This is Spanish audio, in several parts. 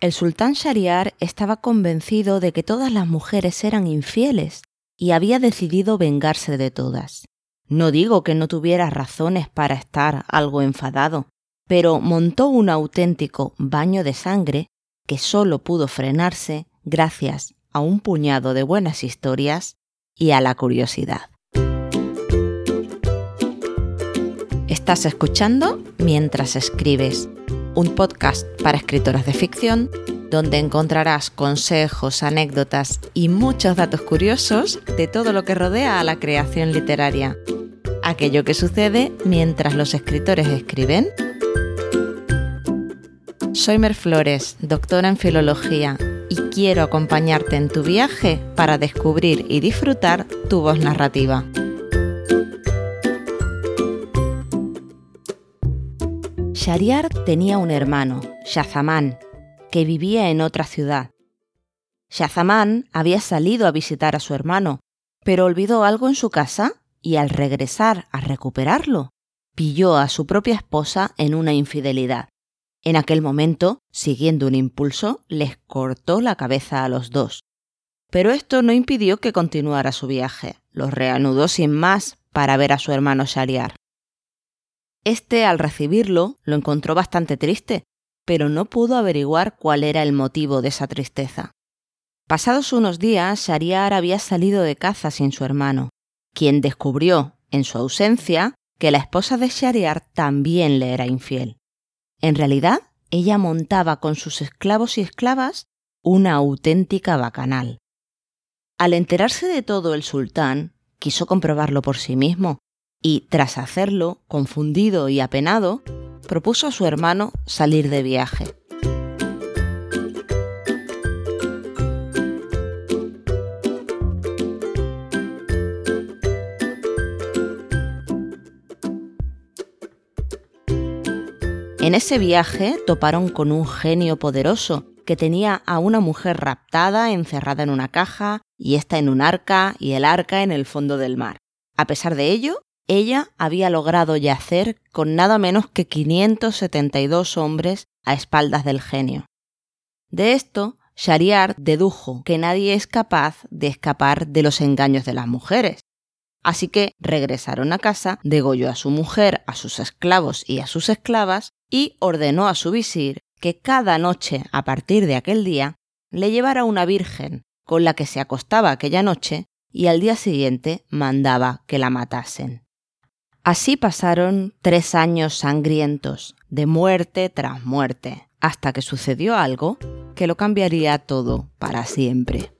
El sultán Shariar estaba convencido de que todas las mujeres eran infieles y había decidido vengarse de todas. No digo que no tuviera razones para estar algo enfadado, pero montó un auténtico baño de sangre que solo pudo frenarse gracias a un puñado de buenas historias y a la curiosidad. Estás escuchando Mientras escribes, un podcast para escritoras de ficción donde encontrarás consejos, anécdotas y muchos datos curiosos de todo lo que rodea a la creación literaria. Aquello que sucede mientras los escritores escriben. Soy Mer Flores, doctora en filología, y quiero acompañarte en tu viaje para descubrir y disfrutar tu voz narrativa. Shariar tenía un hermano, Shazamán, que vivía en otra ciudad. Shazamán había salido a visitar a su hermano, pero olvidó algo en su casa y al regresar a recuperarlo, pilló a su propia esposa en una infidelidad. En aquel momento, siguiendo un impulso, les cortó la cabeza a los dos. Pero esto no impidió que continuara su viaje. Los reanudó sin más para ver a su hermano Shariar. Este, al recibirlo, lo encontró bastante triste, pero no pudo averiguar cuál era el motivo de esa tristeza. Pasados unos días, Shariar había salido de caza sin su hermano, quien descubrió, en su ausencia, que la esposa de Shariar también le era infiel. En realidad, ella montaba con sus esclavos y esclavas una auténtica bacanal. Al enterarse de todo el sultán, quiso comprobarlo por sí mismo, y, tras hacerlo, confundido y apenado, propuso a su hermano salir de viaje. En ese viaje toparon con un genio poderoso que tenía a una mujer raptada encerrada en una caja y ésta en un arca y el arca en el fondo del mar. A pesar de ello, ella había logrado yacer con nada menos que 572 hombres a espaldas del genio. De esto, Shariar dedujo que nadie es capaz de escapar de los engaños de las mujeres. Así que regresaron a casa, degolló a su mujer, a sus esclavos y a sus esclavas y ordenó a su visir que cada noche a partir de aquel día le llevara una virgen con la que se acostaba aquella noche y al día siguiente mandaba que la matasen. Así pasaron tres años sangrientos, de muerte tras muerte, hasta que sucedió algo que lo cambiaría todo para siempre.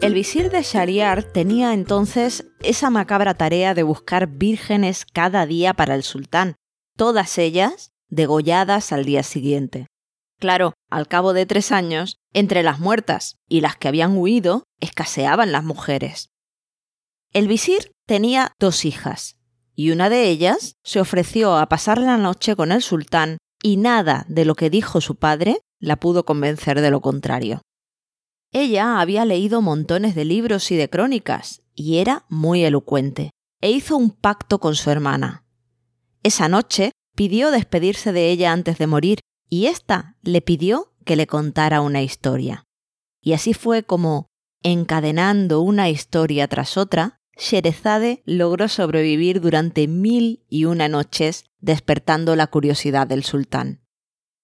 El visir de Shariar tenía entonces esa macabra tarea de buscar vírgenes cada día para el sultán, todas ellas degolladas al día siguiente. Claro, al cabo de tres años, entre las muertas y las que habían huido, escaseaban las mujeres. El visir tenía dos hijas, y una de ellas se ofreció a pasar la noche con el sultán, y nada de lo que dijo su padre la pudo convencer de lo contrario. Ella había leído montones de libros y de crónicas, y era muy elocuente, e hizo un pacto con su hermana, esa noche pidió despedirse de ella antes de morir y ésta le pidió que le contara una historia. Y así fue como, encadenando una historia tras otra, Sherezade logró sobrevivir durante mil y una noches, despertando la curiosidad del sultán.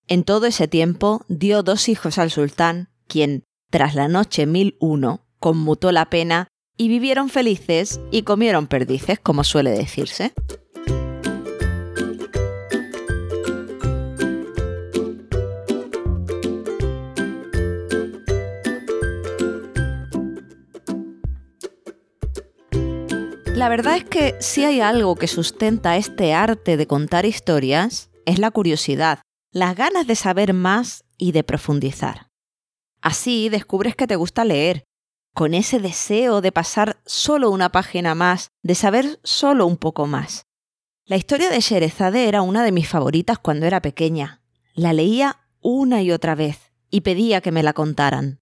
En todo ese tiempo dio dos hijos al sultán, quien, tras la noche mil uno, conmutó la pena y vivieron felices y comieron perdices, como suele decirse. La verdad es que si hay algo que sustenta este arte de contar historias, es la curiosidad, las ganas de saber más y de profundizar. Así descubres que te gusta leer, con ese deseo de pasar solo una página más, de saber solo un poco más. La historia de Sherezade era una de mis favoritas cuando era pequeña. La leía una y otra vez y pedía que me la contaran.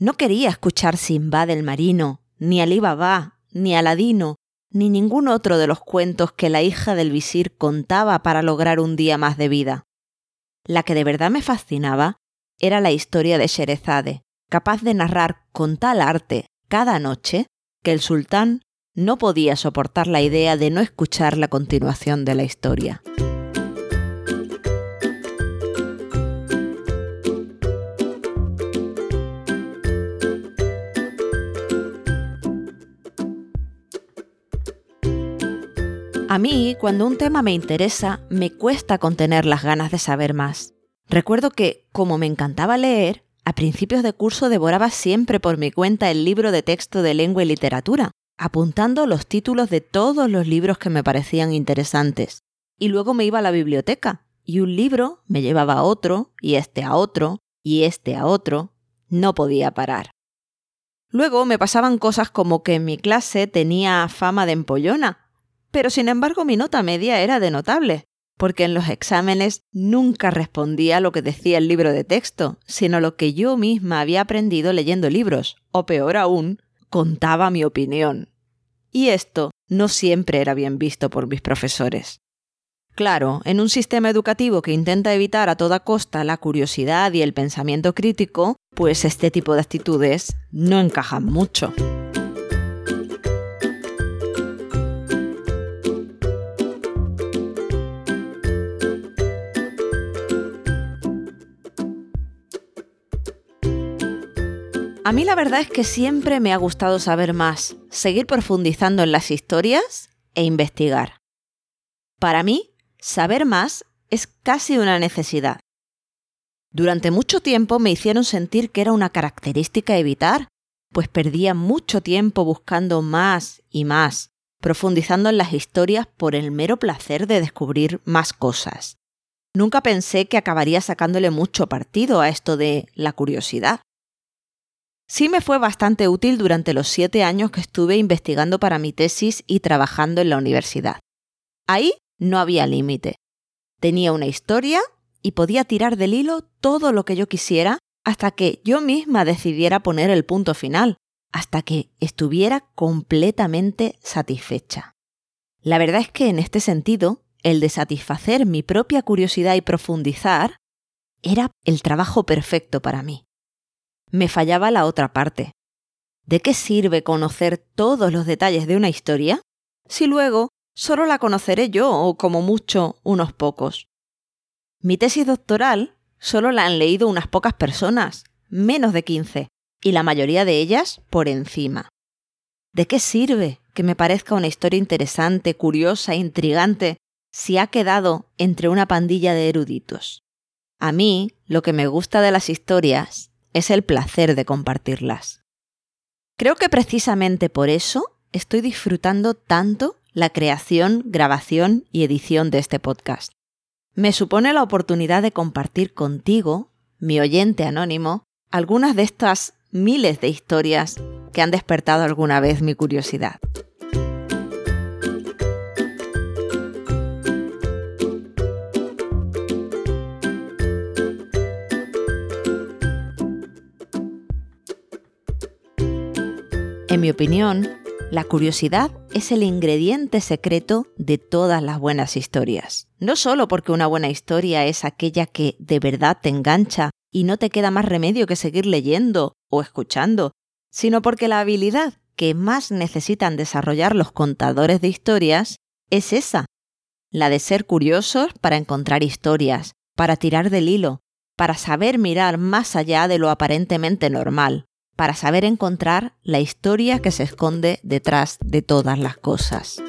No quería escuchar Simba del Marino, ni Ali Baba, ni Aladino, ni ningún otro de los cuentos que la hija del visir contaba para lograr un día más de vida. La que de verdad me fascinaba era la historia de Sherezade, capaz de narrar con tal arte cada noche que el sultán no podía soportar la idea de no escuchar la continuación de la historia. A mí, cuando un tema me interesa, me cuesta contener las ganas de saber más. Recuerdo que, como me encantaba leer, a principios de curso devoraba siempre por mi cuenta el libro de texto de lengua y literatura, apuntando los títulos de todos los libros que me parecían interesantes. Y luego me iba a la biblioteca, y un libro me llevaba a otro, y este a otro, y este a otro. No podía parar. Luego me pasaban cosas como que en mi clase tenía fama de empollona, pero sin embargo mi nota media era de notable, porque en los exámenes nunca respondía lo que decía el libro de texto, sino lo que yo misma había aprendido leyendo libros, o peor aún, contaba mi opinión. Y esto no siempre era bien visto por mis profesores. Claro, en un sistema educativo que intenta evitar a toda costa la curiosidad y el pensamiento crítico, pues este tipo de actitudes no encajan mucho. A mí la verdad es que siempre me ha gustado saber más, seguir profundizando en las historias e investigar. Para mí, saber más es casi una necesidad. Durante mucho tiempo me hicieron sentir que era una característica evitar, pues perdía mucho tiempo buscando más y más, profundizando en las historias por el mero placer de descubrir más cosas. Nunca pensé que acabaría sacándole mucho partido a esto de la curiosidad. Sí me fue bastante útil durante los siete años que estuve investigando para mi tesis y trabajando en la universidad. Ahí no había límite. Tenía una historia y podía tirar del hilo todo lo que yo quisiera hasta que yo misma decidiera poner el punto final, hasta que estuviera completamente satisfecha. La verdad es que en este sentido, el de satisfacer mi propia curiosidad y profundizar era el trabajo perfecto para mí me fallaba la otra parte. ¿De qué sirve conocer todos los detalles de una historia si luego solo la conoceré yo o como mucho unos pocos? Mi tesis doctoral solo la han leído unas pocas personas, menos de 15, y la mayoría de ellas por encima. ¿De qué sirve que me parezca una historia interesante, curiosa, intrigante, si ha quedado entre una pandilla de eruditos? A mí, lo que me gusta de las historias es el placer de compartirlas. Creo que precisamente por eso estoy disfrutando tanto la creación, grabación y edición de este podcast. Me supone la oportunidad de compartir contigo, mi oyente anónimo, algunas de estas miles de historias que han despertado alguna vez mi curiosidad. En mi opinión, la curiosidad es el ingrediente secreto de todas las buenas historias. No solo porque una buena historia es aquella que de verdad te engancha y no te queda más remedio que seguir leyendo o escuchando, sino porque la habilidad que más necesitan desarrollar los contadores de historias es esa, la de ser curiosos para encontrar historias, para tirar del hilo, para saber mirar más allá de lo aparentemente normal, para saber encontrar la historia que se esconde detrás de todas las cosas.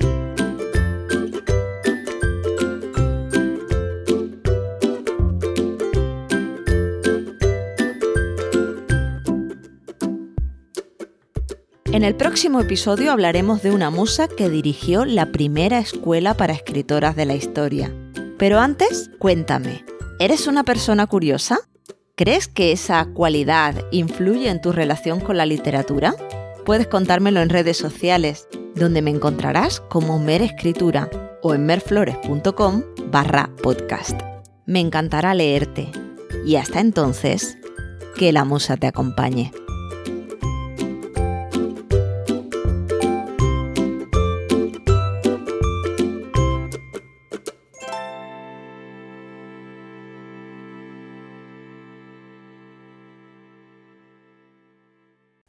En el próximo episodio hablaremos de una musa que dirigió la primera escuela para escritoras de la historia. Pero antes, cuéntame, ¿eres una persona curiosa? ¿Crees que esa cualidad influye en tu relación con la literatura? Puedes contármelo en redes sociales, donde me encontrarás como Mer Escritura o en merflores.com barra podcast. Me encantará leerte. Y hasta entonces, que la musa te acompañe.